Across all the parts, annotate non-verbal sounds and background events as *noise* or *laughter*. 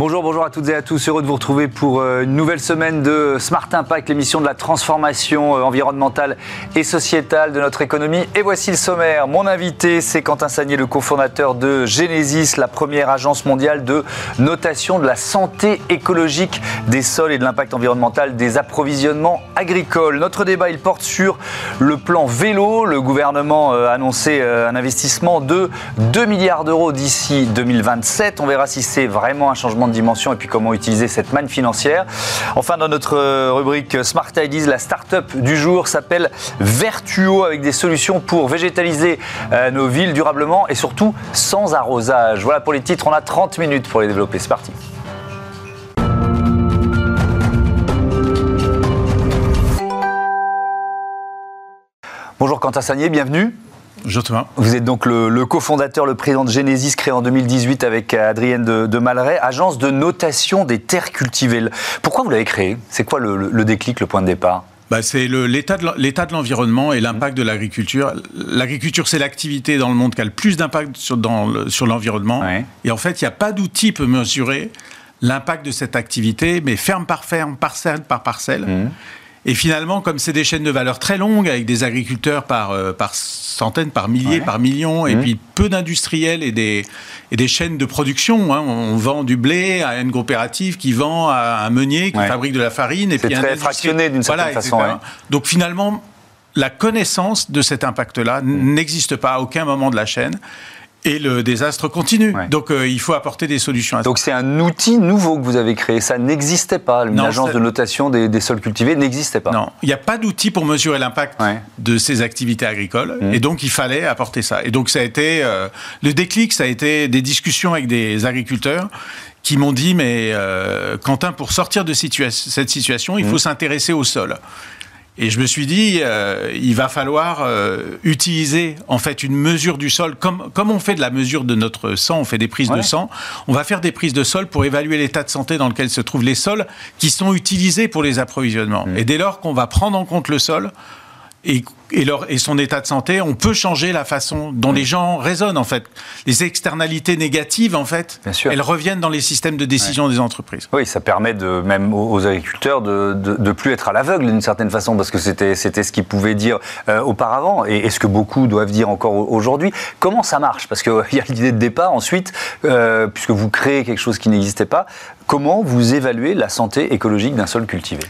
Bonjour, à toutes et à tous. Heureux de vous retrouver pour euh, une nouvelle semaine de Smart Impact, l'émission de la transformation euh, environnementale et sociétale de notre économie. Et voici le sommaire. Mon invité, c'est Quentin Sagnier, le cofondateur de Genesis, la première agence mondiale de notation de la santé écologique des sols et de l'impact environnemental des approvisionnements agricoles. Notre débat, il porte sur le plan vélo. Le gouvernement euh, a annoncé un investissement de 2 milliards d'euros d'ici 2027. On verra si c'est vraiment un changement dimension et puis comment utiliser cette manne financière. Enfin, dans notre euh, rubrique Smart Ideas, la start-up du jour s'appelle Vertuo avec des solutions pour végétaliser euh, nos villes durablement et surtout sans arrosage. Voilà pour les titres, on a 30 minutes pour les développer. C'est parti. Bonjour Quentin Sagnier, bienvenue. Bonjour Thomas. Vous êtes donc le, cofondateur, le président de Genesis, créé en 2018 avec Adrienne de, de Malray, agence de notation des terres cultivées. Pourquoi vous l'avez créé? C'est quoi le, déclic, le point de départ? Bah, c'est l'état de l'environnement et l'impact de l'agriculture. L'agriculture, c'est l'activité dans le monde qui a le plus d'impact sur, sur l'environnement. Et en fait, il n'y a pas d'outil pour mesurer l'impact de cette activité, mais ferme par ferme, parcelle par parcelle. Mmh. Et finalement, comme c'est des chaînes de valeur très longues, avec des agriculteurs par, euh, par centaines, par milliers, par millions, et mmh. puis peu d'industriels et des, et des chaînes de production. Hein. On vend du blé à une coopérative qui vend à un meunier qui fabrique de la farine. C'est très fractionné d'une certaine façon. Donc finalement, la connaissance de cet impact-là mmh. n'existe pas à aucun moment de la chaîne et le désastre continue. Donc euh, il faut apporter des solutions. À Donc c'est un outil nouveau que vous avez créé. Ça n'existait pas. Une agence de notation des, sols cultivés n'existait pas. Non, il n'y a pas d'outil pour mesurer l'impact de ces activités agricoles. Mmh. Et donc il fallait apporter ça. Et donc ça a été euh, le déclic, ça a été des discussions avec des agriculteurs qui m'ont dit mais euh, Quentin, pour sortir de cette situation, il mmh. faut s'intéresser au sol. Et je me suis dit, euh, il va falloir euh, utiliser en fait une mesure du sol, comme, comme on fait de la mesure de notre sang, on fait des prises de sang, on va faire des prises de sol pour évaluer l'état de santé dans lequel se trouvent les sols qui sont utilisés pour les approvisionnements. Mmh. Et dès lors qu'on va prendre en compte le sol, et, et, son état de santé, on peut changer la façon dont les gens raisonnent en fait. Les externalités négatives en fait, elles reviennent dans les systèmes de décision des entreprises. Oui, ça permet de, même aux agriculteurs de ne plus être à l'aveugle d'une certaine façon parce que c'était ce qu'ils pouvaient dire euh, auparavant et, ce que beaucoup doivent dire encore aujourd'hui. Comment ça marche? Parce qu'il *laughs* y a l'idée de départ ensuite, euh, puisque vous créez quelque chose qui n'existait pas. Comment vous évaluez la santé écologique d'un sol cultivé?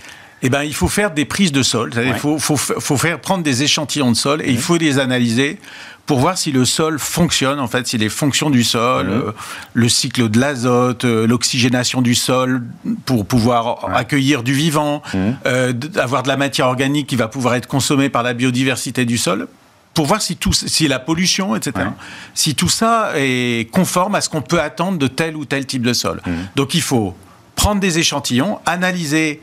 Eh ben, il faut faire des prises de sol. Il faut, faut, faut, faire prendre des échantillons de sol et il faut les analyser pour voir si le sol fonctionne, en fait, si les fonctions du sol, euh, le cycle de l'azote, euh, l'oxygénation du sol pour pouvoir accueillir du vivant, euh, avoir de la matière organique qui va pouvoir être consommée par la biodiversité du sol pour voir si, tout, si la pollution, etc., si tout ça est conforme à ce qu'on peut attendre de tel ou tel type de sol. Donc il faut prendre des échantillons, analyser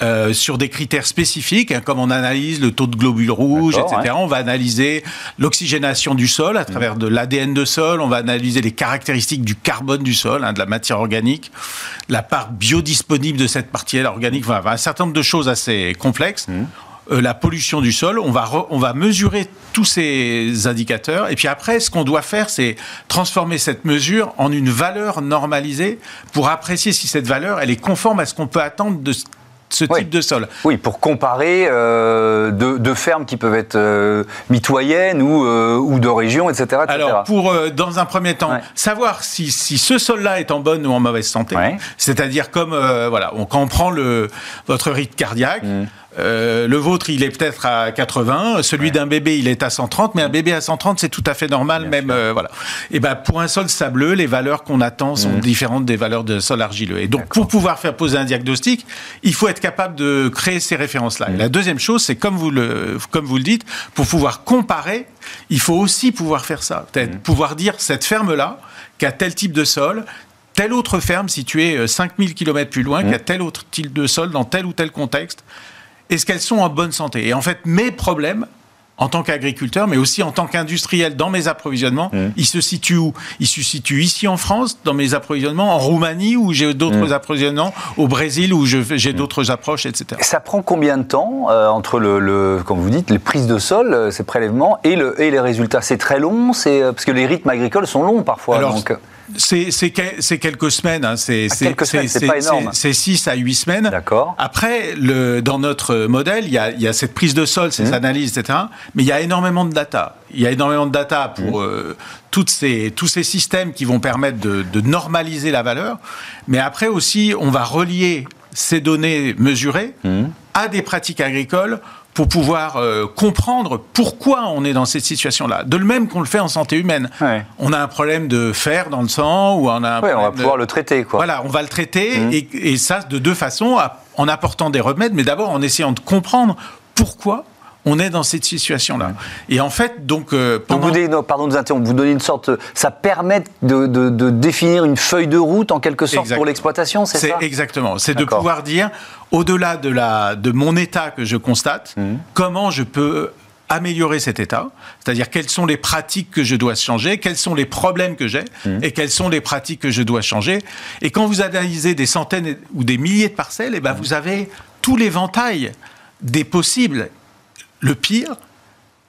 euh, sur des critères spécifiques, hein, comme on analyse le taux de globules rouges, etc. On va analyser l'oxygénation du sol à travers de l'ADN de sol, on va analyser les caractéristiques du carbone du sol, hein, de la matière organique, la part biodisponible de cette partie organique, enfin, un certain nombre de choses assez complexes. Mmh. Euh, la pollution du sol, on va, on va mesurer tous ces indicateurs, et puis après, ce qu'on doit faire, c'est transformer cette mesure en une valeur normalisée pour apprécier si cette valeur, elle est conforme à ce qu'on peut attendre de ce type de sol. Oui, pour comparer euh, deux, fermes qui peuvent être euh, mitoyennes ou, euh, ou de régions, etc., Alors, pour, dans un premier temps, savoir si, si ce sol-là est en bonne ou en mauvaise santé, c'est-à-dire comme, voilà, on, quand on prend le, votre rythme cardiaque, mmh. Euh, le vôtre, il est peut-être à 80, celui d'un bébé, il est à 130, mais un bébé à 130, c'est tout à fait normal, même euh, voilà. Et ben pour un sol sableux, les valeurs qu'on attend sont mmh. différentes des valeurs de sol argileux. Et donc pour pouvoir faire poser un diagnostic, il faut être capable de créer ces références-là. Mmh. la deuxième chose, c'est comme vous le comme vous le dites, pour pouvoir comparer, il faut aussi pouvoir faire ça, peut-être mmh. pouvoir dire cette ferme-là qui a tel type de sol, telle autre ferme située 5000 euh, km plus loin, qui a tel autre type de sol dans tel ou tel contexte est-ce qu'elles sont en bonne santé? Et en fait, mes problèmes, en tant qu'agriculteur, mais aussi en tant qu'industriel dans mes approvisionnements, mmh. ils se situent où? Ils se situent ici en France, dans mes approvisionnements, en Roumanie, où j'ai d'autres mmh. approvisionnements, au Brésil, où j'ai mmh. d'autres approches, etc. Ça prend combien de temps euh, entre, le, comme vous dites, les prises de sol, euh, ces prélèvements, et, le, et les résultats? C'est très long c'est, euh, Parce que les rythmes agricoles sont longs parfois. donc... c'est quelques semaines. Hein. C'est ah, pas énorme. C'est 6 à 8 semaines. D'accord. Après, le, dans notre modèle, il y, a, il y a cette prise de sol, ces mmh. analyses, etc. Mais il y a énormément de data. Il y a énormément de data pour mmh. euh, toutes ces, tous ces systèmes qui vont permettre de, de normaliser la valeur. Mais après aussi, on va relier ces données mesurées mmh. à des pratiques agricoles pour pouvoir euh, comprendre pourquoi on est dans cette situation-là. De le même qu'on le fait en santé humaine. On a un problème de fer dans le sang ou on a un on va pouvoir le traiter. Quoi. Voilà, on va le traiter mmh. et, et, ça de deux façons, en apportant des remèdes, mais d'abord en essayant de comprendre pourquoi on est dans cette situation-là. Et en fait, donc. Euh, pendant... vous, pardon de vous donnez une sorte. Ça permet de, définir une feuille de route, en quelque sorte, pour l'exploitation, c'est ça? Exactement. C'est de pouvoir dire, au-delà de, la, de mon état que je constate, mmh. comment je peux améliorer cet état, c'est-à-dire quelles sont les pratiques que je dois changer, quels sont les problèmes que j'ai mmh. et quelles sont les pratiques que je dois changer. Et quand vous analysez des centaines ou des milliers de parcelles, et eh ben mmh. vous avez tout l'éventail des possibles le pire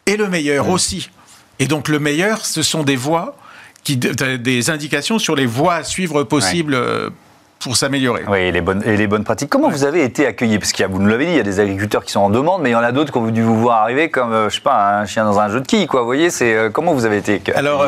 et le meilleur aussi. Et donc le meilleur, ce sont des voies, qui, des indications sur les voies à suivre possibles. Euh, pour s'améliorer. Oui, et les bonnes, et les bonnes pratiques. Comment vous avez été accueilli? Parce a, vous nous l'avez dit, il y a des agriculteurs qui sont en demande, mais il y en a d'autres qui ont dû vous voir arriver comme, euh, je sais pas, un chien dans un jeu de quilles, quoi. Vous voyez, c'est euh, comment vous avez été Alors,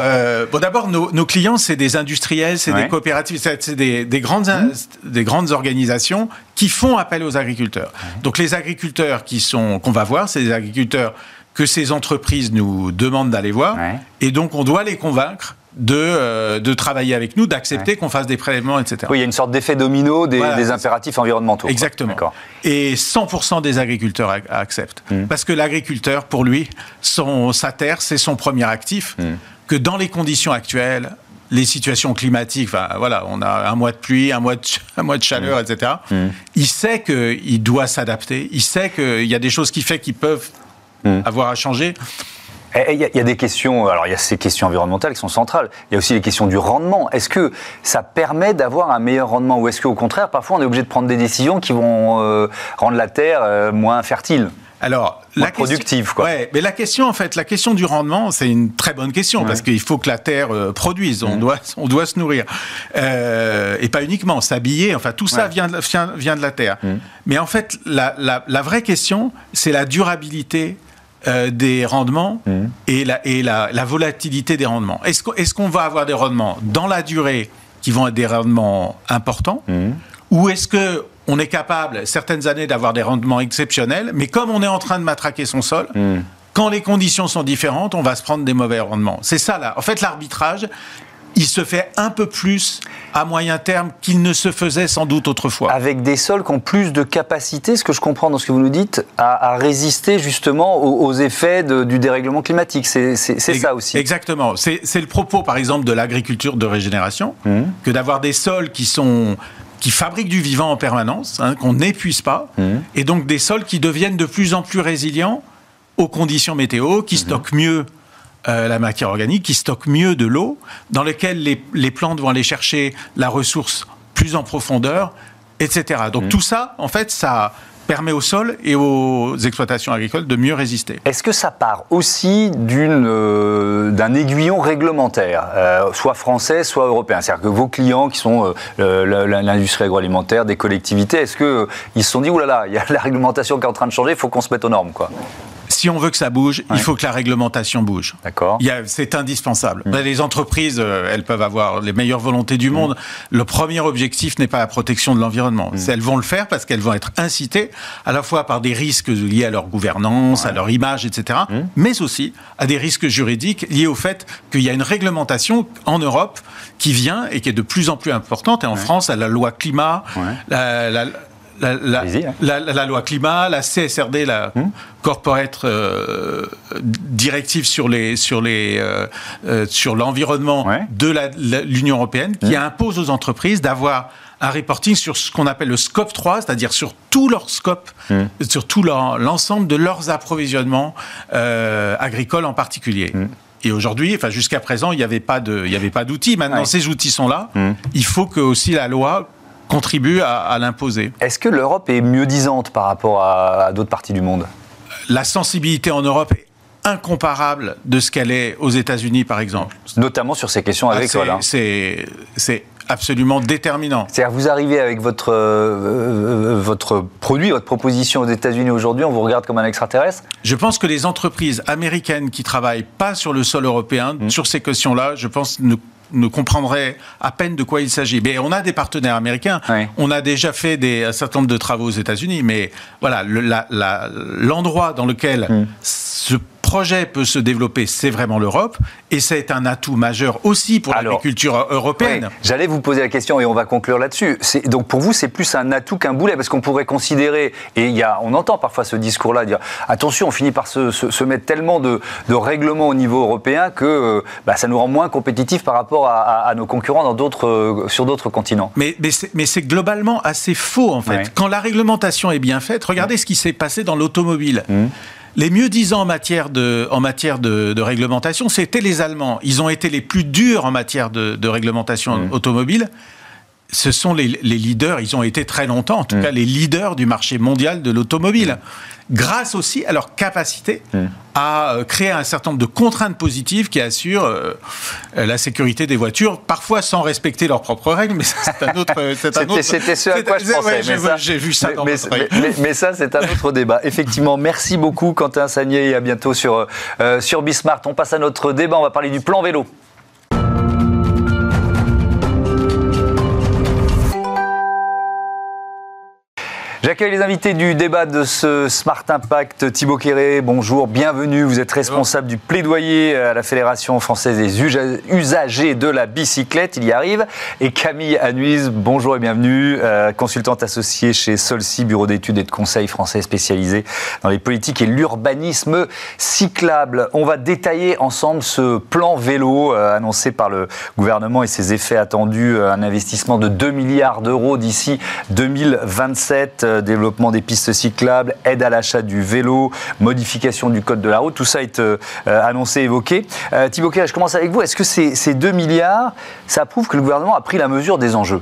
bon, d'abord, nos, clients, c'est des industriels, c'est des coopératives, c'est des, des, grandes, mmh. des grandes organisations qui font appel aux agriculteurs. Donc les agriculteurs qui sont qu'on va voir, c'est des agriculteurs que ces entreprises nous demandent d'aller voir, et donc on doit les convaincre de, euh, de travailler avec nous, d'accepter qu'on fasse des prélèvements, etc. Oui, il y a une sorte d'effet domino des, impératifs environnementaux. Exactement. Et 100% des agriculteurs acceptent. Mmh. Parce que l'agriculteur, pour lui, son, sa terre, c'est son premier actif, mmh. que dans les conditions actuelles, les situations climatiques, enfin, voilà, on a un mois de pluie, un mois de, un mois de chaleur, mm. etc. Il sait qu'il doit s'adapter, il sait qu'il y a des choses qui fait qu'ils peuvent avoir à changer. Il y, a des questions, alors il y a ces questions environnementales qui sont centrales, il y a aussi les questions du rendement. Est-ce que ça permet d'avoir un meilleur rendement ou est-ce qu'au contraire, parfois on est obligé de prendre des décisions qui vont euh, rendre la terre euh, moins fertile alors, la productive, quoi. Ouais, mais la question, en fait, la question du rendement, c'est une très bonne question parce qu'il faut que la terre euh, produise. On doit, on doit se nourrir euh, et pas uniquement s'habiller. Enfin, tout ça vient, de, vient, de la terre. Mais en fait, la, la, vraie question, c'est la durabilité euh, des rendements et, la, et la, volatilité des rendements. Est-ce qu'on va avoir des rendements dans la durée qui vont être des rendements importants ou est-ce que on est capable, certaines années, d'avoir des rendements exceptionnels, mais comme on est en train de matraquer son sol, hmm. quand les conditions sont différentes, on va se prendre des mauvais rendements. C'est ça, là. En fait, l'arbitrage, il se fait un peu plus à moyen terme qu'il ne se faisait sans doute autrefois. Avec des sols qui ont plus de capacité, ce que je comprends dans ce que vous nous dites, à, résister justement aux, effets du dérèglement climatique. C'est ça aussi. Exactement. C'est le propos, par exemple, de l'agriculture de régénération, hmm. que d'avoir des sols qui sont qui fabriquent du vivant en permanence, hein, qu'on n'épuise pas, mmh. et donc des sols qui deviennent de plus en plus résilients aux conditions météo, qui mmh. stockent mieux euh, la matière organique, qui stockent mieux de l'eau, dans lesquels les, les, plantes vont aller chercher la ressource plus en profondeur, etc. Donc mmh. tout ça, en fait, ça permet au sol et aux exploitations agricoles de mieux résister. Est-ce que ça part aussi euh, d'un aiguillon réglementaire, euh, soit français, soit européen? C'est-à-dire que vos clients qui sont euh, l'industrie agroalimentaire, des collectivités, est-ce qu'ils se sont dit, oulala, il y a *laughs* la réglementation qui est en train de changer, il faut qu'on se mette aux normes quoi? Si on veut que ça bouge, il faut que la réglementation bouge. D'accord. C'est indispensable. Mm. Les entreprises, euh, elles peuvent avoir les meilleures volontés du mm. monde. Le premier objectif n'est pas la protection de l'environnement. Mm. Elles vont le faire parce qu'elles vont être incitées à la fois par des risques liés à leur gouvernance, à leur image, etc., mais aussi à des risques juridiques liés au fait qu'il y a une réglementation en Europe qui vient et qui est de plus en plus importante. Et en France, à la loi climat, la la, hein. la, la, loi climat, la CSRD, la hmm. corporate euh, directive sur les sur les euh, euh, sur l'environnement de l'Union européenne, qui hmm. impose aux entreprises d'avoir un reporting sur ce qu'on appelle le scope 3, c'est-à-dire sur tout leur scope, hmm. sur tout l'ensemble de leurs approvisionnements agricoles en particulier. Et aujourd'hui, enfin jusqu'à présent, il n'y avait pas de, il y avait pas d'outils. Maintenant, ces outils sont là. Il faut que aussi la loi contribue à, l'imposer. Est-ce que l'Europe est mieux disante par rapport à, d'autres parties du monde? La sensibilité en Europe incomparable de ce qu'elle est aux États-Unis, par exemple. Notamment sur ces questions agricoles. Ah, c'est absolument déterminant. C'est-à-dire vous arrivez avec votre, euh, euh, votre produit, votre proposition aux États-Unis aujourd'hui, on vous regarde comme un extraterrestre? Je pense que les entreprises américaines qui travaillent pas sur le sol européen, mmh. sur ces questions-là, je pense ne ne comprendraient à peine de quoi il s'agit. Mais on a des partenaires américains. On a déjà fait des, un certain nombre de travaux aux États-Unis. Mais voilà, l'endroit dans lequel mmh. ce projet peut se développer, c'est vraiment l'Europe, et c'est un atout majeur aussi pour l'agriculture européenne. J'allais vous poser la question et on va conclure là-dessus. Donc pour vous, c'est plus un atout qu'un boulet, parce qu'on pourrait considérer, et il y a, on entend parfois ce discours-là, dire attention, on finit par se, mettre tellement de, règlements au niveau européen que euh, bah, ça nous rend moins compétitifs par rapport à, nos concurrents dans euh, sur d'autres continents. Mais, mais c'est globalement assez faux en fait. Quand la réglementation est bien faite, regardez ce qui s'est passé dans l'automobile. Mmh. Les mieux disants en matière de, en matière de, réglementation, c'était les Allemands. Ils ont été les plus durs en matière de, réglementation mmh. automobile. Ce sont les, leaders, ils ont été très longtemps, en tout mmh. cas les leaders du marché mondial de l'automobile grâce aussi à leur capacité hmm. à euh, créer un certain nombre de contraintes positives qui assurent euh, la sécurité des voitures, parfois sans respecter leurs propres règles, mais c'est un autre. C'était ce à quoi je pensais. J'ai vu ça mais, mais, ça, c'est un autre débat. Effectivement, merci beaucoup, Quentin Sagnier, et à bientôt sur, euh, sur Bismart. On passe à notre débat. On va parler du plan vélo. J'accueille les invités du débat de ce Smart Impact. Thibaut Quéré, bonjour, bienvenue. Vous êtes responsable du plaidoyer à la Fédération française des usagers de la bicyclette. Il y arrive. Et Camille Anuise, bonjour et bienvenue. Euh, consultante associée chez Solci, bureau d'études et de conseil français spécialisé dans les politiques et l'urbanisme cyclable. On va détailler ensemble ce plan vélo euh, annoncé par le gouvernement et ses effets attendus. Euh, un investissement de 2 milliards d'euros d'ici 2027 développement des pistes cyclables, aide à l'achat du vélo, modification du code de la route, tout ça est euh, annoncé, évoqué. Euh, Thibaut je commence avec vous. Est-ce que ces, ces 2 milliards, ça prouve que le gouvernement a pris la mesure des enjeux?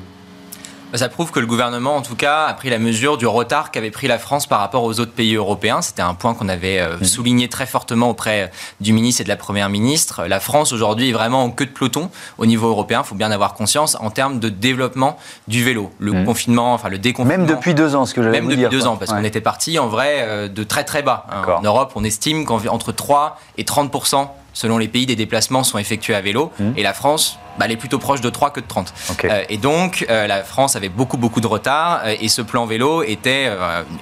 Ça prouve que le gouvernement, en tout cas, a pris la mesure du retard qu'avait pris la France par rapport aux autres pays européens. C'était un point qu'on avait euh, souligné très fortement auprès du ministre et de la Première ministre. La France, aujourd'hui, est vraiment en queue de peloton au niveau européen, il faut bien avoir conscience, en termes de développement du vélo. Le mmh. confinement, enfin le déconfinement. Même depuis deux ans, ce que j'allais Même depuis deux ans, parce qu'on était parti, en vrai, euh, de très très bas. Hein. En Europe, on estime qu'entre 3 et 30 selon les pays, des déplacements sont effectués à vélo. Mmh. Et la France, bah, elle est plutôt proche de 3 que de 30. Euh, et donc, euh, la France avait beaucoup, beaucoup de retard. Euh, et ce plan vélo était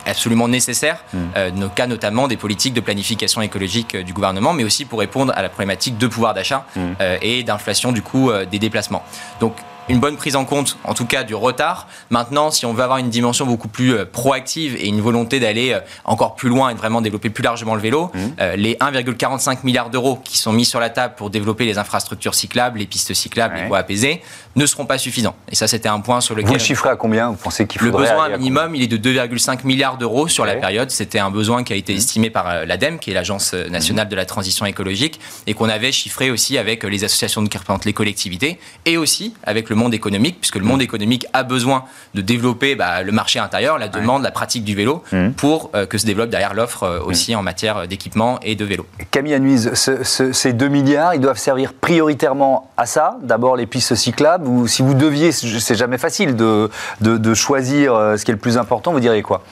absolument nécessaire, mmh. nos cas notamment des politiques de planification écologique du gouvernement, mais aussi pour répondre à la problématique de pouvoir d'achat mmh. et d'inflation du coût des déplacements. Donc, une bonne prise en compte, en tout cas, du retard. Maintenant, si on veut avoir une dimension beaucoup plus euh, proactive et une volonté d'aller euh, encore plus loin et de vraiment développer plus largement le vélo, mmh. euh, les 1,45 milliards d'euros qui sont mis sur la table pour développer les infrastructures cyclables, les pistes cyclables, les voies apaisées, ne seront pas suffisants. Et ça, c'était un point sur lequel... Vous le chiffrez à combien? Vous pensez qu'il. Le besoin minimum, il est de 2,5 milliards d'euros sur la période. C'était un besoin qui a été mmh. estimé par l'ADEME, qui est l'Agence nationale de la transition écologique, et qu'on avait chiffré aussi avec les associations de représentent les collectivités, et aussi avec le monde économique, puisque le monde économique a besoin de développer bah, le marché intérieur, la demande, la pratique du vélo, mmh. pour euh, que se développe derrière l'offre euh, aussi mmh. en matière d'équipement et de vélo. Camille Anuise, ces 2 milliards, ils doivent servir prioritairement à ça, d'abord les pistes cyclables, si vous deviez, c'est jamais facile de, de, de choisir euh, ce qui est le plus important, vous diriez quoi?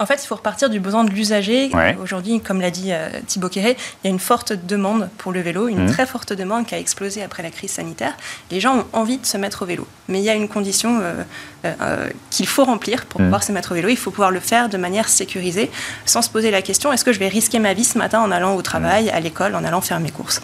En fait, il faut repartir du besoin de l'usager. Aujourd'hui, comme l'a dit euh, Thibaut Quéré, il y a une forte demande pour le vélo, une mmh. très forte demande qui a explosé après la crise sanitaire. Les gens ont envie de se mettre au vélo. Mais il y a une condition euh, euh, qu'il faut remplir pour mmh. pouvoir se mettre au vélo. Il faut pouvoir le faire de manière sécurisée, sans se poser la question est-ce que je vais risquer ma vie ce matin en allant au travail, mmh. à l'école, en allant faire mes courses?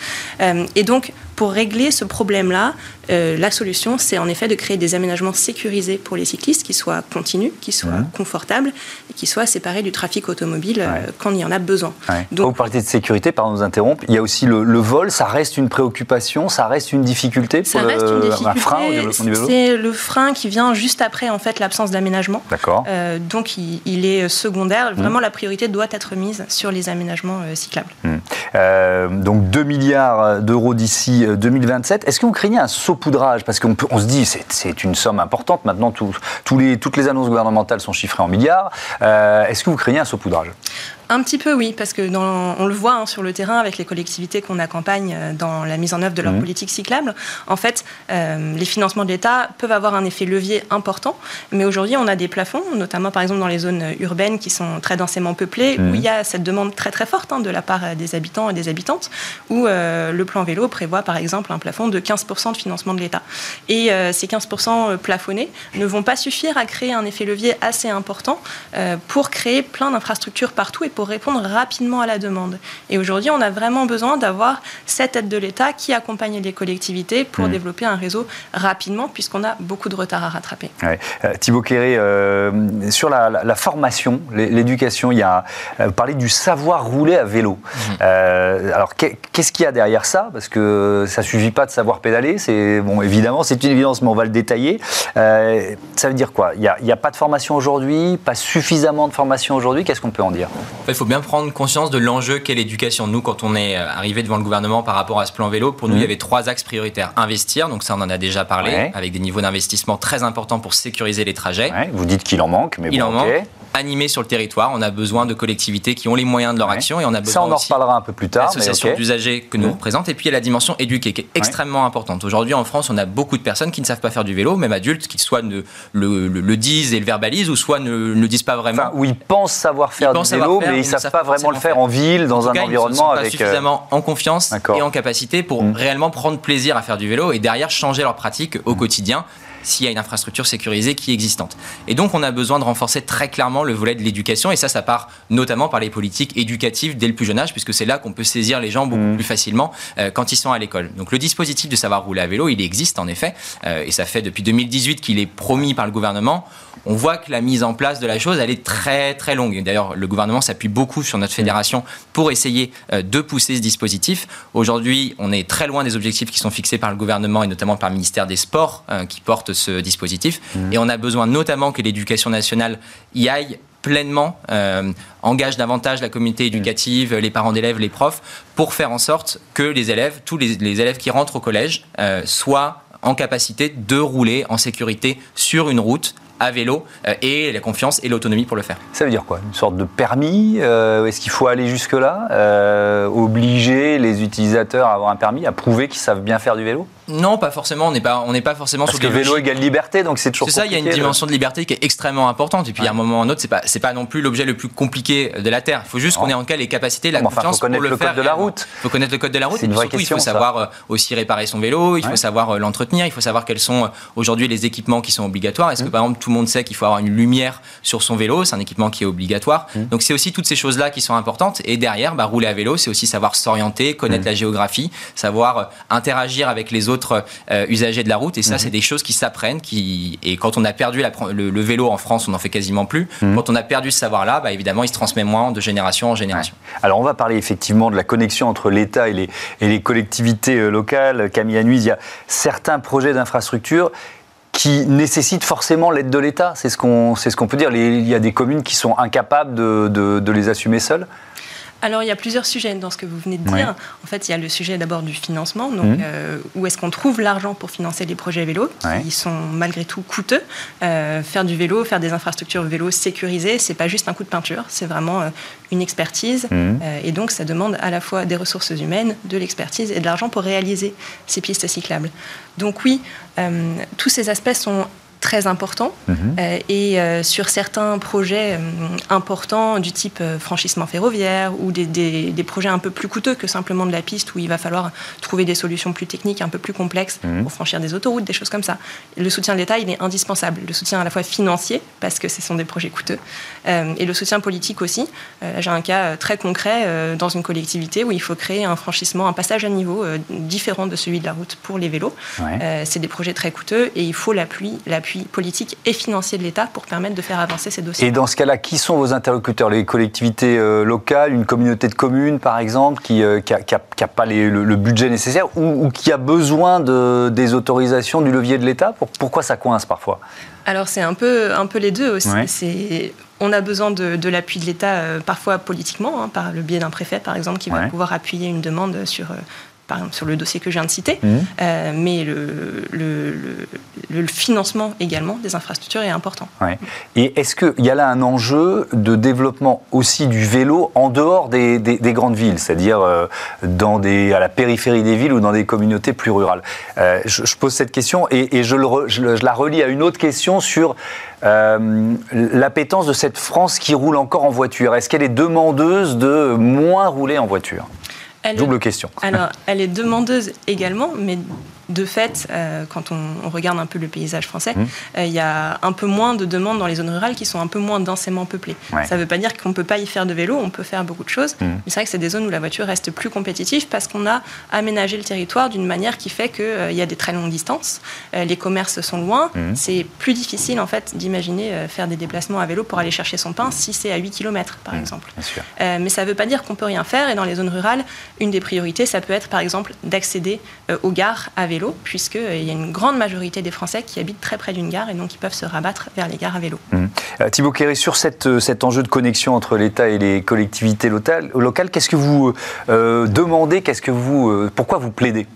Et donc, pour régler ce problème-là, la solution, c'est en effet de créer des aménagements sécurisés pour les cyclistes qui soient continus, qui soient confortables et qui soient séparer du trafic automobile euh, quand il y en a besoin. Donc, vous parlez de sécurité, pardon de vous interrompre, il y a aussi le, vol, ça reste une préoccupation, ça reste une difficulté pour ça reste une difficulté. frein C'est le frein qui vient juste après en fait l'absence d'aménagement. D'accord. Euh, donc il, est secondaire. Mmh. Vraiment, la priorité doit être mise sur les aménagements euh, cyclables. Mmh. donc 2 milliards d'euros d'ici 2027. Est-ce que vous craignez un saupoudrage? Parce qu'on on se dit c'est une somme importante. Maintenant, toutes les annonces gouvernementales sont chiffrées en milliards. Euh, est-ce que vous craignez un saupoudrage? Un petit peu, oui, parce que on le voit hein, sur le terrain avec les collectivités qu'on accompagne euh, dans la mise en œuvre de leur mmh. politique cyclable. En fait, euh, les financements de l'État peuvent avoir un effet levier important, mais aujourd'hui, on a des plafonds, notamment par exemple dans les zones urbaines qui sont très densément peuplées, où mmh. il y a cette demande très très forte hein, de la part des habitants et des habitantes, où euh, le plan vélo prévoit par exemple un plafond de 15% de financement de l'État. Et ces 15% plafonnés ne vont pas suffire à créer un effet levier assez important pour créer plein d'infrastructures partout et pour répondre rapidement à la demande. Et aujourd'hui, on a vraiment besoin d'avoir cette aide de l'État qui accompagne les collectivités pour mmh. développer un réseau rapidement, puisqu'on a beaucoup de retard à rattraper. Ouais. Euh, Thibaut Quéré, euh, sur la, formation, l'éducation, il y a euh, parlé du savoir rouler à vélo. Mmh. alors, qu'est-ce qu'il y a derrière ça? Parce que ça suffit pas de savoir pédaler. C'est bon, évidemment, c'est une évidence, mais on va le détailler. ça veut dire quoi? Il n'y a, a, pas de formation aujourd'hui, pas suffisamment de formation aujourd'hui? Qu'est-ce qu'on peut en dire? Il faut bien prendre conscience de l'enjeu qu'est l'éducation. Nous, quand on est euh, arrivé devant le gouvernement par rapport à ce plan vélo, pour nous, il y mmh. avait trois axes prioritaires. Investir, donc ça, on en a déjà parlé, avec des niveaux d'investissement très importants pour sécuriser les trajets. Vous dites qu'il en manque, mais il en manque animé sur le territoire. On a besoin de collectivités qui ont les moyens de leur action et on a besoin Ça, on en reparlera un peu plus tard. L'association d'usagers que nous représentons. Et puis il y a la dimension éduquée qui est extrêmement importante. Aujourd'hui en France, on a beaucoup de personnes qui ne savent pas faire du vélo, même adultes, qui soit ne, le, disent et le verbalisent ou soit ne, le disent pas vraiment. ou ils pensent savoir faire du vélo, mais ils ne savent, pas, vraiment le faire en ville, dans un environnement ils ne sont pas suffisamment en confiance et en capacité pour mm. réellement prendre plaisir à faire du vélo et derrière changer leur pratique au mm. quotidien s'il y a une infrastructure sécurisée qui est existante. Et donc, on a besoin de renforcer très clairement le volet de l'éducation, et ça, ça part notamment par les politiques éducatives dès le plus jeune âge, puisque c'est là qu'on peut saisir les gens beaucoup mmh. plus facilement euh, quand ils sont à l'école. Donc, le dispositif de savoir rouler à vélo, il existe en effet, euh, et ça fait depuis 2018 qu'il est promis par le gouvernement. On voit que la mise en place de la chose, elle est très très longue. D'ailleurs, le gouvernement s'appuie beaucoup sur notre mmh. fédération pour essayer euh, de pousser ce dispositif. Aujourd'hui, on est très loin des objectifs qui sont fixés par le gouvernement et notamment par le ministère des Sports, qui porte ce dispositif. Mmh. Et on a besoin notamment que l'éducation nationale y aille pleinement, euh, engage davantage la communauté mmh. éducative, les parents d'élèves, les profs, pour faire en sorte que les élèves, tous les, élèves qui rentrent au collège, euh, soient en capacité de rouler en sécurité sur une route à vélo euh, et la confiance et l'autonomie pour le faire. Ça veut dire quoi? Une sorte de permis euh, Est-ce qu'il faut aller jusque-là euh, Obliger les utilisateurs à avoir un permis, à prouver qu'ils savent bien faire du vélo? Non, pas forcément. On n'est pas, on n'est pas forcément Parce sur que vélo égale liberté, donc c'est toujours. C'est ça. Il y a une dimension de liberté qui est extrêmement importante. Et puis, à un moment ou un autre, c'est pas, c'est pas non plus l'objet le plus compliqué de la terre. Il faut juste qu'on ait en cas les capacités, la confiance pour le, le code de la route. Il faut connaître le code de la route. C'est une vraie surtout, question, il faut savoir aussi réparer son vélo. Il faut savoir l'entretenir. Il faut savoir quels sont aujourd'hui les équipements qui sont obligatoires. Est-ce que mmh. par exemple tout le monde sait qu'il faut avoir une lumière sur son vélo, c'est un équipement qui est obligatoire. Mmh. Donc c'est aussi toutes ces choses-là qui sont importantes. Et derrière, bah, rouler à vélo, c'est aussi savoir s'orienter, connaître mmh. la géographie, savoir euh, interagir avec les autres euh, usagers de la route. Et ça, mmh. c'est des choses qui s'apprennent. Qui... Et quand on a perdu le, vélo en France, on n'en fait quasiment plus. Quand on a perdu ce savoir-là, bah, évidemment, il se transmet moins de génération en génération. Alors on va parler effectivement de la connexion entre l'État et les, et les collectivités euh, locales. Camille Anuise, il y a certains projets d'infrastructure qui nécessite forcément l'aide de l'État. C'est ce qu'on ce qu'on peut dire. il y a des communes qui sont incapables de, de les assumer seules alors, il y a plusieurs sujets dans ce que vous venez de dire. En fait, il y a le sujet d'abord du financement. Donc, mmh. euh, où est-ce qu'on trouve l'argent pour financer les projets vélos qui sont malgré tout coûteux euh, Faire du vélo, faire des infrastructures vélo sécurisées, c'est pas juste un coup de peinture, c'est vraiment euh, une expertise. Mmh. et donc, ça demande à la fois des ressources humaines, de l'expertise et de l'argent pour réaliser ces pistes cyclables. Donc, oui, tous ces aspects sont très important. Mhm. Euh, et euh, sur certains projets euh, importants du type franchissement ferroviaire ou des, des, projets un peu plus coûteux que simplement de la piste où il va falloir trouver des solutions plus techniques, un peu plus complexes mhm. pour franchir des autoroutes, des choses comme ça. Le soutien de l'État, il est indispensable. Le soutien à la fois financier, parce que ce sont des projets coûteux, et le soutien politique aussi. J'ai un cas très concret dans une collectivité où il faut créer un franchissement, un passage à niveau différent de celui de la route pour les vélos. C'est des projets très coûteux et il faut l'appui, l'appui politique et financier de l'État pour permettre de faire avancer ces dossiers. Et dans ce cas-là, qui sont vos interlocuteurs Les collectivités euh, locales, une communauté de communes, par exemple, qui n'a euh, pas le, budget nécessaire ou, qui a besoin de, des autorisations du levier de l'État Pourquoi ça coince parfois? Alors, c'est un peu, un peu les deux aussi. C'est on a besoin de, l'appui de l'État, euh, parfois politiquement, hein, par le biais d'un préfet, par exemple, qui va pouvoir appuyer une demande sur par exemple sur le dossier que je viens de citer, mmh. euh, mais le, le, financement également des infrastructures est important. Et est-ce qu'il y a là un enjeu de développement aussi du vélo en dehors des, des, grandes villes, c'est-à-dire euh, dans des, à la périphérie des villes ou dans des communautés plus rurales? Euh, je, pose cette question et, je, je, la relie à une autre question sur l'appétence de cette France qui roule encore en voiture. Est-ce qu'elle est demandeuse de moins rouler en voiture? Double question. Alors, elle est demandeuse également, mais de fait, euh, quand on, regarde un peu le paysage français, mmh. euh, il y a un peu moins de demandes dans les zones rurales qui sont un peu moins densément peuplées. Ça ne veut pas dire qu'on ne peut pas y faire de vélo, on peut faire beaucoup de choses, mmh. mais c'est vrai que c'est des zones où la voiture reste plus compétitive parce qu'on a aménagé le territoire d'une manière qui fait qu'il euh, y a des très longues distances, les commerces sont loin, mmh. c'est plus difficile en fait d'imaginer faire des déplacements à vélo pour aller chercher son pain si c'est à 8 km par exemple. mais ça ne veut pas dire qu'on peut rien faire et dans les zones rurales, une des priorités, ça peut être par exemple d'accéder aux gares à vélo puisqu'il euh, y a une grande majorité des Français qui habitent très près d'une gare et donc ils peuvent se rabattre vers les gares à vélo. Mmh. Euh, Thibaut Kéry, sur euh, cet enjeu de connexion entre l'État et les collectivités locales, qu'est-ce que vous demandez Pourquoi vous plaidez?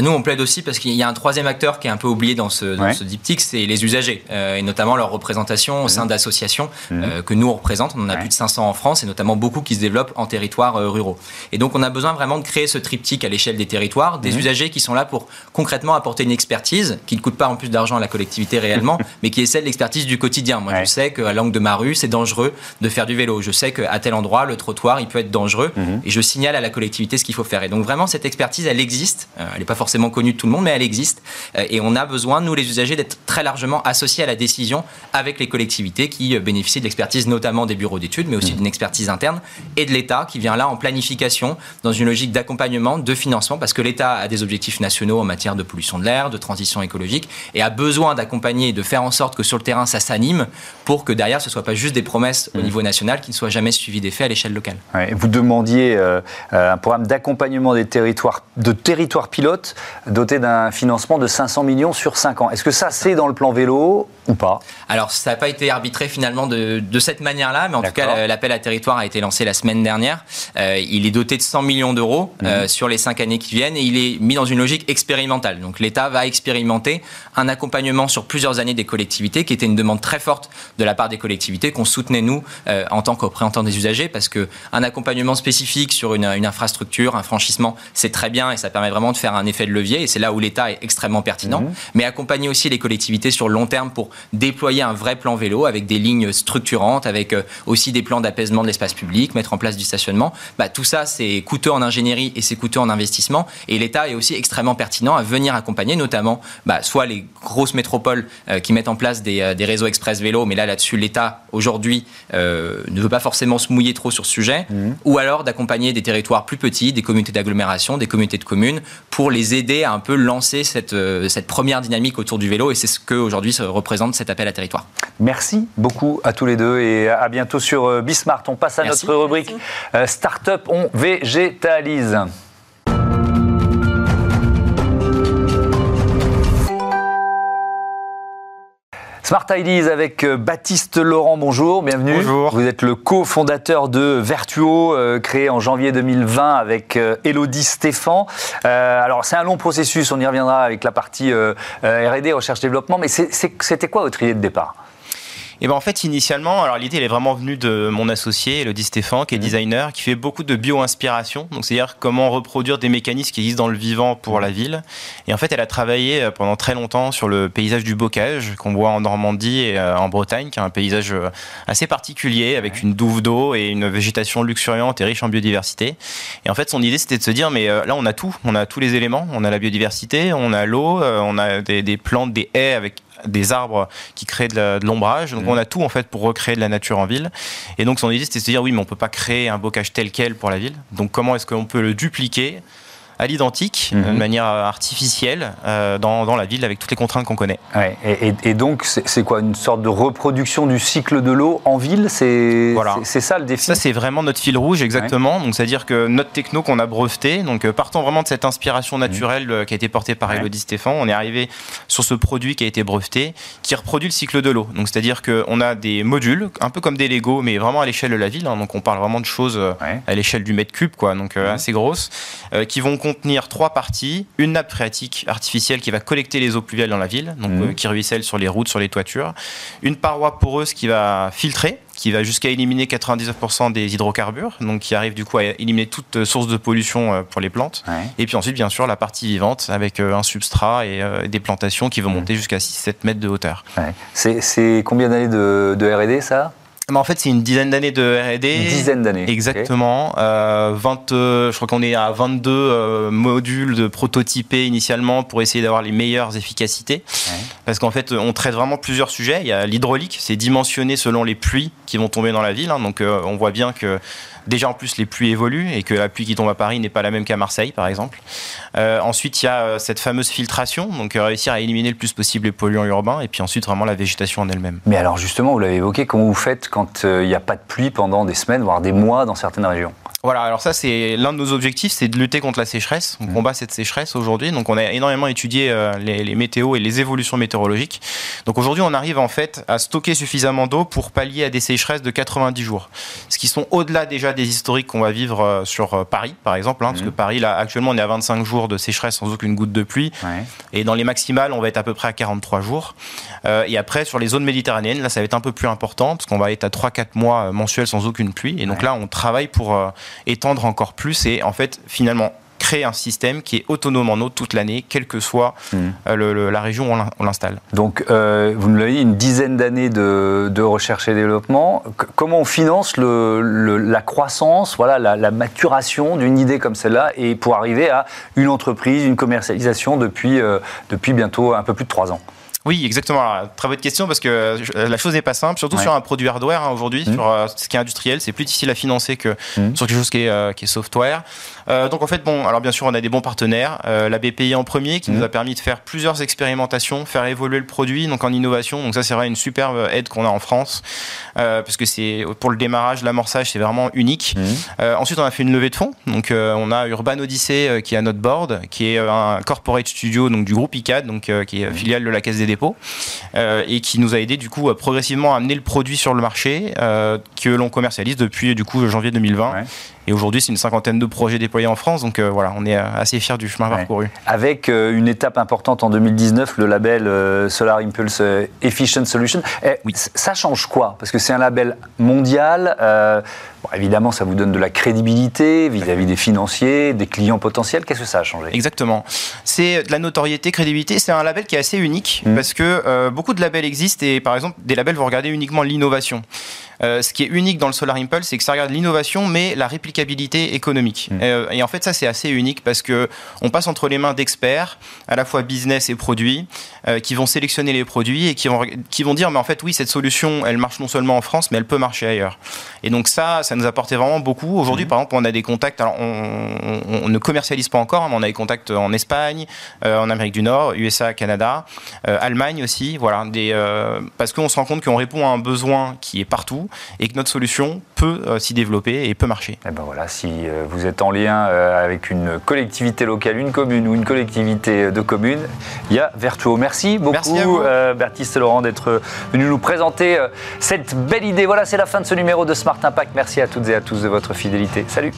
Nous, on plaide aussi parce qu'il y a un troisième acteur qui est un peu oublié dans ce, ce diptyque, c'est les usagers, euh, et notamment leur représentation au sein d'associations euh, que nous on représente. On en a plus de 500 en France, et notamment beaucoup qui se développent en territoires euh, ruraux. Et donc, on a besoin vraiment de créer ce triptyque à l'échelle des territoires, des usagers qui sont là pour concrètement apporter une expertise qui ne coûte pas en plus d'argent à la collectivité réellement, *laughs* mais qui est celle de l'expertise du quotidien. Moi, je sais qu'à l'angle de ma rue, c'est dangereux de faire du vélo. Je sais qu'à tel endroit, le trottoir, il peut être dangereux, mmh. et je signale à la collectivité ce qu'il faut faire. Et donc, vraiment, cette expertise, elle existe. elle n'est pas forcément connue de tout le monde, mais elle existe. Euh, et on a besoin, nous les usagers, d'être très largement associés à la décision avec les collectivités qui euh, bénéficient de l'expertise notamment des bureaux d'études, mais aussi mmh. d'une expertise interne, et de l'État qui vient là en planification, dans une logique d'accompagnement, de financement, parce que l'État a des objectifs nationaux en matière de pollution de l'air, de transition écologique, et a besoin d'accompagner et de faire en sorte que sur le terrain, ça s'anime, pour que derrière, ce ne soit pas juste des promesses au mmh. niveau national qui ne soient jamais suivies d'effets à l'échelle locale. vous demandiez euh, un programme d'accompagnement des territoires, de territoires pilotes dotés d'un un financement de 500 millions sur 5 ans. Est-ce que ça, c'est dans le plan vélo ou pas? Alors, ça n'a pas été arbitré finalement de, cette manière-là, mais en tout cas, l'appel à territoire a été lancé la semaine dernière. Euh, il est doté de 100 millions d'euros euh, mhm. sur les 5 années qui viennent et il est mis dans une logique expérimentale. Donc, l'État va expérimenter un accompagnement sur plusieurs années des collectivités, qui était une demande très forte de la part des collectivités, qu'on soutenait nous euh, en tant que représentants des usagers, parce qu'un accompagnement spécifique sur une, une infrastructure, un franchissement, c'est très bien et ça permet vraiment de faire un effet de levier. Et c'est là où l'État est extrêmement pertinent, mhm. mais accompagner aussi les collectivités sur le long terme pour déployer un vrai plan vélo avec des lignes structurantes, avec euh, aussi des plans d'apaisement de l'espace public, mettre en place du stationnement. Bah, tout ça, c'est coûteux en ingénierie et c'est coûteux en investissement. Et l'État est aussi extrêmement pertinent à venir accompagner, notamment bah, soit les grosses métropoles euh, qui mettent en place des, euh, des, réseaux express vélo, mais là, là-dessus, l'État, aujourd'hui, ne veut pas forcément se mouiller trop sur ce sujet, mhm. ou alors d'accompagner des territoires plus petits, des communautés d'agglomération, des communautés de communes, pour les aider à un peu lancer cette, euh, cette première dynamique autour du vélo et c'est ce qu'aujourd'hui représente cet appel à territoire. Merci beaucoup à tous les deux et à bientôt sur euh, Bismart. On passe à notre rubrique euh, Startup, on végétalise. Smart Ideas avec euh, Baptiste Laurent, bonjour, bienvenue. Bonjour. Vous êtes le cofondateur de Vertuo, euh, créé en janvier 2020 avec euh, Elodie Stéphan. alors c'est un long processus, on y reviendra avec la partie R&D, recherche-développement, mais c'était quoi votre idée de départ? Et ben en fait, initialement, alors l'idée, elle est vraiment venue de mon associé, Elodie Stéphane, qui est designer, qui fait beaucoup de bio-inspiration. Donc, c'est-à-dire comment reproduire des mécanismes qui existent dans le vivant pour la ville. Et en fait, elle a travaillé euh, pendant très longtemps sur le paysage du bocage qu'on voit en Normandie et euh, en Bretagne, qui est un paysage euh, assez particulier avec une douve d'eau et une végétation luxuriante et riche en biodiversité. Et en fait, son idée, c'était de se dire, mais là, on a tout. On a tous les éléments. On a la biodiversité, on a l'eau, on a des, des plantes, des haies avec des arbres qui créent de l'ombrage. Donc mm. on a tout en fait pour recréer de la nature en ville. Et donc son idée c'était de se dire oui mais on peut pas créer un bocage tel quel pour la ville. Donc comment est-ce qu'on peut le dupliquer à l'identique, mhm. de manière artificielle, euh, dans, dans, la ville avec toutes les contraintes qu'on connaît. Ouais. Et, et, donc, c'est quoi Une sorte de reproduction du cycle de l'eau en ville? C'est voilà. ça le défi? Ça, c'est vraiment notre fil rouge, exactement. Donc, c'est-à-dire que notre techno qu'on a breveté, donc euh, partant vraiment de cette inspiration naturelle euh, qui a été portée par Elodie Stéphane, on est arrivé sur ce produit qui a été breveté, qui reproduit le cycle de l'eau. Donc, c'est-à-dire qu'on a des modules, un peu comme des Lego, mais vraiment à l'échelle de la ville. Hein. donc, on parle vraiment de choses à l'échelle du mètre cube, quoi, donc assez grosses, qui vont contenir trois parties. Une nappe phréatique artificielle qui va collecter les eaux pluviales dans la ville, donc mmh. qui ruissellent sur les routes, sur les toitures. Une paroi poreuse qui va filtrer qui va jusqu'à éliminer 99% des hydrocarbures, donc qui arrive du coup à éliminer toute source de pollution euh, pour les plantes. Et puis ensuite, bien sûr, la partie vivante avec euh, un substrat et euh, des plantations qui vont mmh. monter jusqu'à 6-7 mètres de hauteur. C'est combien d'années de, de RD ça? En fait, c'est une dizaine d'années de R&D. Une dizaine d'années. Exactement. 20, je crois qu'on est à 22 modules de prototypés initialement pour essayer d'avoir les meilleures efficacités. Parce qu'en fait, on traite vraiment plusieurs sujets. Il y a l'hydraulique, c'est dimensionné selon les pluies qui vont tomber dans la ville. Hein. Donc, on voit bien que déjà en plus les pluies évoluent et que la pluie qui tombe à Paris n'est pas la même qu'à Marseille par exemple. Euh, ensuite il y a euh, cette fameuse filtration, donc euh, réussir à éliminer le plus possible les polluants urbains et puis ensuite vraiment la végétation en elle-même. Mais alors justement, vous l'avez évoqué, comment vous faites quand il n'y a pas de pluie pendant des semaines, voire des mois dans certaines régions voilà, alors ça c'est l'un de nos objectifs, c'est de lutter contre la sécheresse. On mmh. combat cette sécheresse aujourd'hui. Donc on a énormément étudié les, les, météos et les évolutions météorologiques. Donc aujourd'hui on arrive en fait à stocker suffisamment d'eau pour pallier à des sécheresses de 90 jours. Ce qui sont au-delà déjà des historiques qu'on va vivre euh, sur euh, Paris, par exemple, hein, parce que mhm. Paris, là, actuellement, on est à 25 jours de sécheresse sans aucune goutte de pluie. Et dans les maximales, on va être à peu près à 43 jours. Euh, et après, sur les zones méditerranéennes, là, ça va être un peu plus important, parce qu'on va être à 3-4 mois mensuels sans aucune pluie. Et donc là, on travaille pour étendre encore plus et en fait, finalement, créer un système qui est autonome en eau toute l'année, quelle que soit hmm. euh, la région où on l'installe. Donc, euh, vous nous l'avez dit, une dizaine d'années de, recherche et développement. comment on finance la croissance, voilà, la, maturation d'une idée comme celle-là, et pour arriver à une entreprise, une commercialisation depuis, euh, depuis bientôt un peu plus de trois ans? Oui, exactement. très bonne question parce que euh, la chose n'est pas simple, surtout sur un produit hardware hein, aujourd'hui, mmh. sur euh, ce qui est industriel, c'est plus difficile à financer que mmh. sur quelque chose qui est, euh, qui est software. donc en fait, bon, alors bien sûr, on a des bons partenaires. la BPI en premier qui mmh. nous a permis de faire plusieurs expérimentations, faire évoluer le produit, donc en innovation. Donc ça, c'est vraiment une superbe aide qu'on a en France parce que c'est pour le démarrage, l'amorçage, c'est vraiment unique. ensuite, on a fait une levée de fonds. Donc on a Urban Odyssey qui est à notre board, qui est un corporate studio donc du groupe ICAD, donc qui est filiale de la Caisse des euh, et qui nous a aidé du coup à amener le produit sur le marché euh, que l'on commercialise depuis du coup janvier 2020. Et aujourd'hui, c'est une cinquantaine de projets déployés en France. Donc euh, voilà, on est assez fiers du chemin parcouru. Avec une étape importante en 2019, le label Solar Impulse Efficient Solution. Eh, oui. Ça change quoi? Parce que c'est un label mondial évidemment, ça vous donne de la crédibilité vis-à-vis des financiers, des clients potentiels. Qu'est-ce que ça a changé? Exactement. C'est de la notoriété, crédibilité. C'est un label qui est assez unique mmh. parce que euh, beaucoup de labels existent et par exemple, des labels vont regarder uniquement l'innovation. Euh, ce qui est unique dans le Solar Impulse, c'est que ça regarde l'innovation, mais la réplicabilité économique. Mmh. Euh, et en fait, ça, c'est assez unique parce que on passe entre les mains d'experts, à la fois business et produits, euh, qui vont sélectionner les produits et qui vont, qui vont dire, mais en fait, oui, cette solution, elle marche non seulement en France, mais elle peut marcher ailleurs. Et donc ça, ça nous apportait vraiment beaucoup. Aujourd'hui, mmh. par exemple, on a des contacts, alors on, ne commercialise pas encore, mais on a des contacts en Espagne, en Amérique du Nord, USA, Canada, Allemagne aussi, voilà, des, parce qu'on se rend compte qu'on répond à un besoin qui est partout et que notre solution peut euh, s'y développer et peut marcher. Et eh ben voilà, si euh, vous êtes en lien euh, avec une collectivité locale, une commune ou une collectivité de communes, il y a Vertuo. Merci beaucoup, Merci Baptiste Laurent, d'être venu nous présenter cette belle idée. Voilà, c'est la fin de ce numéro de Smart Impact. Merci à toutes et à tous de votre fidélité. Salut